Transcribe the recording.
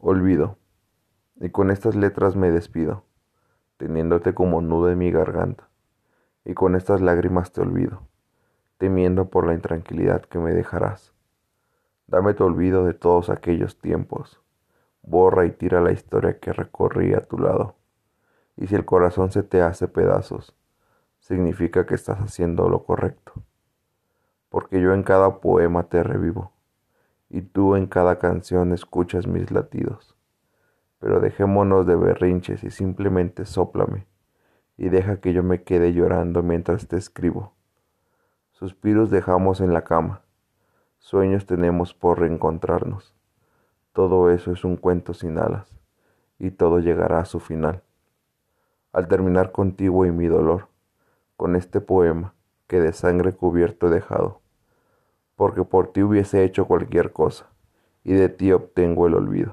Olvido. Y con estas letras me despido, teniéndote como nudo en mi garganta. Y con estas lágrimas te olvido, temiendo por la intranquilidad que me dejarás. Dame tu olvido de todos aquellos tiempos. Borra y tira la historia que recorrí a tu lado. Y si el corazón se te hace pedazos, significa que estás haciendo lo correcto. Porque yo en cada poema te revivo, y tú en cada canción escuchas mis latidos. Pero dejémonos de berrinches y simplemente sóplame, y deja que yo me quede llorando mientras te escribo. Suspiros dejamos en la cama, sueños tenemos por reencontrarnos. Todo eso es un cuento sin alas, y todo llegará a su final. Al terminar contigo y mi dolor, con este poema que de sangre cubierto he dejado, porque por ti hubiese hecho cualquier cosa, y de ti obtengo el olvido.